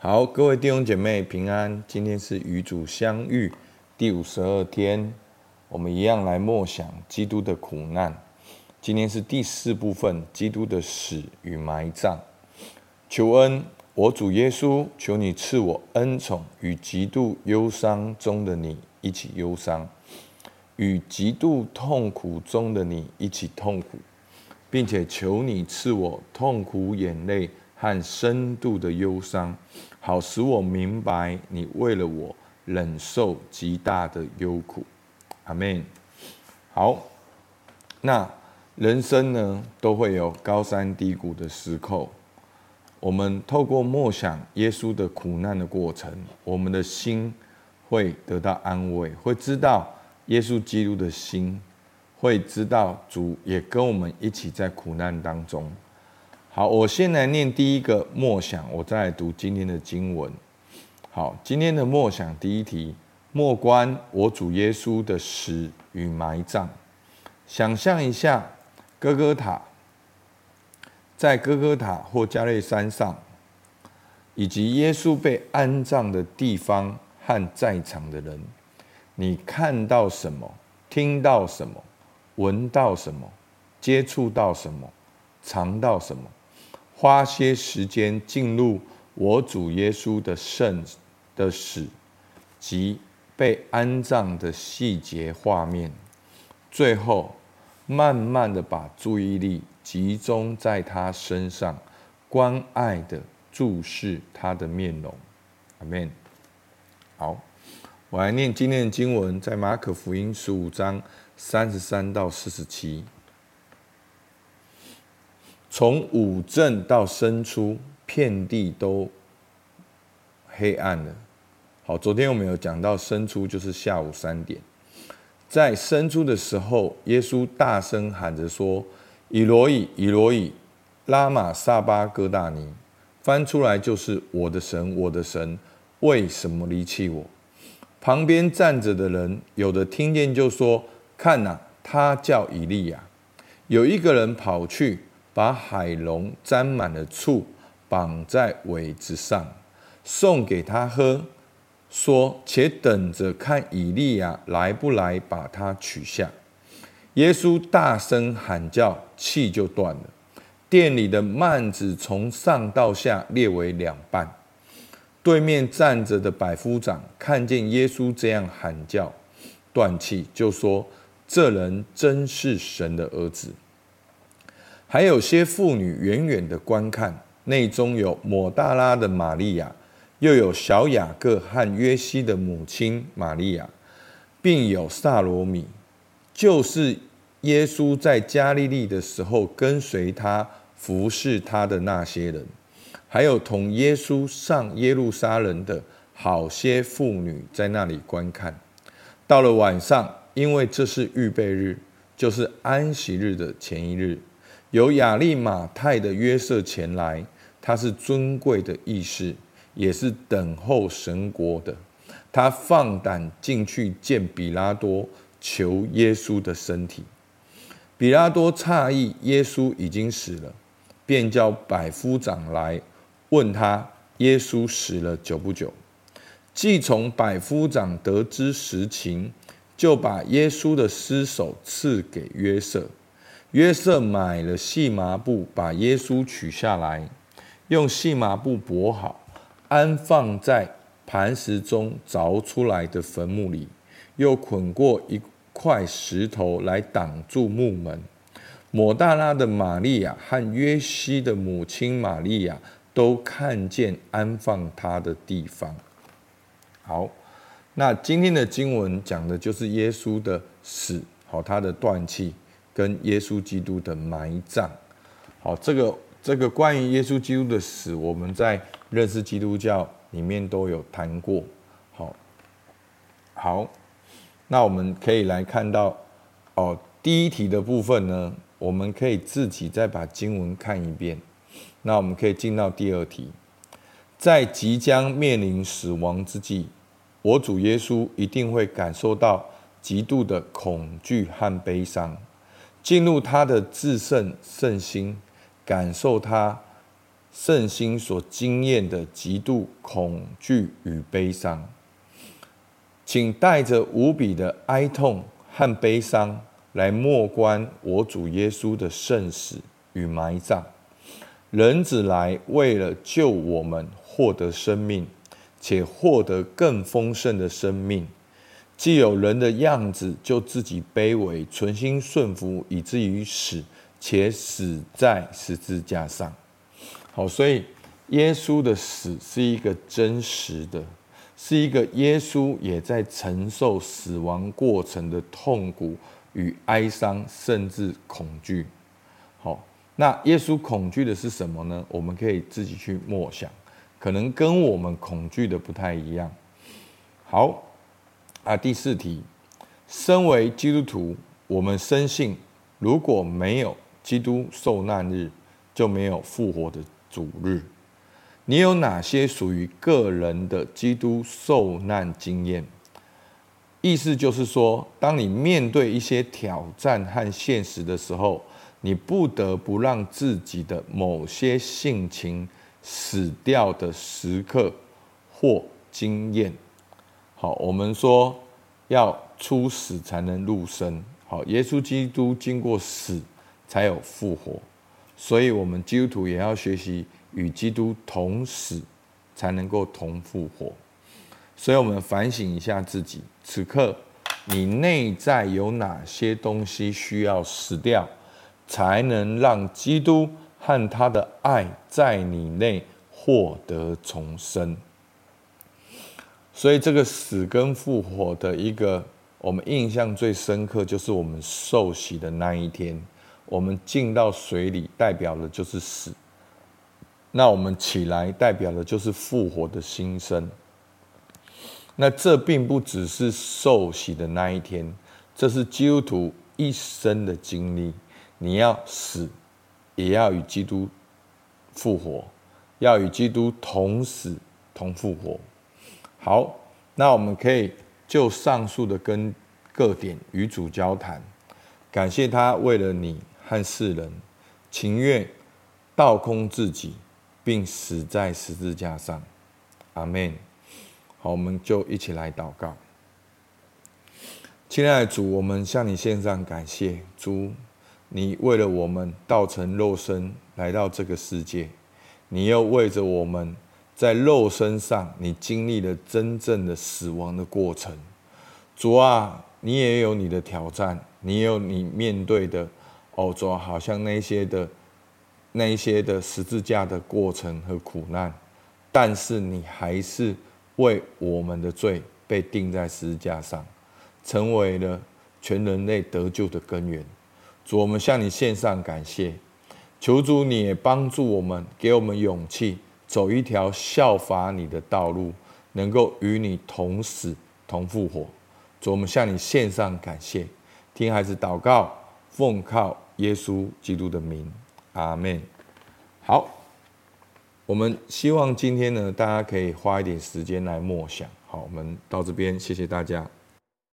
好，各位弟兄姐妹平安。今天是与主相遇第五十二天，我们一样来默想基督的苦难。今天是第四部分，基督的死与埋葬。求恩，我主耶稣，求你赐我恩宠，与极度忧伤中的你一起忧伤，与极度痛苦中的你一起痛苦，并且求你赐我痛苦眼泪和深度的忧伤。好使我明白，你为了我忍受极大的忧苦，阿门。好，那人生呢，都会有高山低谷的时候。我们透过默想耶稣的苦难的过程，我们的心会得到安慰，会知道耶稣基督的心，会知道主也跟我们一起在苦难当中。好，我先来念第一个默想，我再来读今天的经文。好，今天的默想第一题：默观我主耶稣的死与埋葬。想象一下，哥哥塔，在哥哥塔或加略山上，以及耶稣被安葬的地方和在场的人，你看到什么？听到什么？闻到什么？接触到什么？尝到什么？花些时间进入我主耶稣的圣的死及被安葬的细节画面，最后慢慢的把注意力集中在他身上，关爱的注视他的面容。阿门。好，我来念今天的经文，在马可福音十五章三十三到四十七。从午正到申初，遍地都黑暗了。好，昨天我们有讲到申初就是下午三点，在申初的时候，耶稣大声喊着说：“以罗以，以罗以，拉玛撒巴哥大尼。”翻出来就是：“我的神，我的神，为什么离弃我？”旁边站着的人，有的听见就说：“看哪，他叫以利亚。”有一个人跑去。把海龙沾满了醋，绑在苇子上，送给他喝，说：“且等着看以利亚来不来，把他取下。”耶稣大声喊叫，气就断了。店里的幔子从上到下裂为两半。对面站着的百夫长看见耶稣这样喊叫、断气，就说：“这人真是神的儿子。”还有些妇女远远的观看，内中有抹大拉的玛利亚，又有小雅各和约西的母亲玛利亚，并有撒罗米，就是耶稣在加利利的时候跟随他服侍他的那些人，还有同耶稣上耶路撒冷的好些妇女在那里观看。到了晚上，因为这是预备日，就是安息日的前一日。由亚利马泰的约瑟前来，他是尊贵的义士，也是等候神国的。他放胆进去见彼拉多，求耶稣的身体。彼拉多诧异耶稣已经死了，便叫百夫长来问他：耶稣死了久不久？既从百夫长得知实情，就把耶稣的尸首赐给约瑟。约瑟买了细麻布，把耶稣取下来，用细麻布裹好，安放在磐石中凿出来的坟墓里，又捆过一块石头来挡住墓门。抹大拉的玛利亚和约西的母亲玛利亚都看见安放他的地方。好，那今天的经文讲的就是耶稣的死，好，他的断气。跟耶稣基督的埋葬，好，这个这个关于耶稣基督的死，我们在认识基督教里面都有谈过。好，好，那我们可以来看到，哦，第一题的部分呢，我们可以自己再把经文看一遍。那我们可以进到第二题，在即将面临死亡之际，我主耶稣一定会感受到极度的恐惧和悲伤。进入他的至圣圣心，感受他圣心所经验的极度恐惧与悲伤。请带着无比的哀痛和悲伤来默观我主耶稣的圣死与埋葬。人子来为了救我们获得生命，且获得更丰盛的生命。既有人的样子，就自己卑微，存心顺服，以至于死，且死在十字架上。好，所以耶稣的死是一个真实的。是一个耶稣也在承受死亡过程的痛苦与哀伤，甚至恐惧。好，那耶稣恐惧的是什么呢？我们可以自己去默想，可能跟我们恐惧的不太一样。好，啊，第四题，身为基督徒，我们深信，如果没有基督受难日，就没有复活的主日。你有哪些属于个人的基督受难经验？意思就是说，当你面对一些挑战和现实的时候，你不得不让自己的某些性情死掉的时刻或经验。好，我们说要出死才能入生。好，耶稣基督经过死才有复活，所以我们基督徒也要学习。与基督同死，才能够同复活。所以，我们反省一下自己：此刻你内在有哪些东西需要死掉，才能让基督和他的爱在你内获得重生？所以，这个死跟复活的一个我们印象最深刻，就是我们受洗的那一天，我们进到水里，代表的就是死。那我们起来，代表的就是复活的新生。那这并不只是受洗的那一天，这是基督徒一生的经历。你要死，也要与基督复活，要与基督同死同复活。好，那我们可以就上述的跟各点与主交谈，感谢他为了你和世人，情愿倒空自己。并死在十字架上，阿门。好，我们就一起来祷告。亲爱的主，我们向你献上感谢。主，你为了我们道成肉身来到这个世界，你又为着我们在肉身上，你经历了真正的死亡的过程。主啊，你也有你的挑战，你有你面对的。哦，主啊，好像那些的。那些的十字架的过程和苦难，但是你还是为我们的罪被钉在十字架上，成为了全人类得救的根源。主，我们向你献上感谢，求主你也帮助我们，给我们勇气，走一条效法你的道路，能够与你同死同复活。主，我们向你献上感谢，听孩子祷告，奉靠耶稣基督的名。阿门。好，我们希望今天呢，大家可以花一点时间来默想。好，我们到这边，谢谢大家。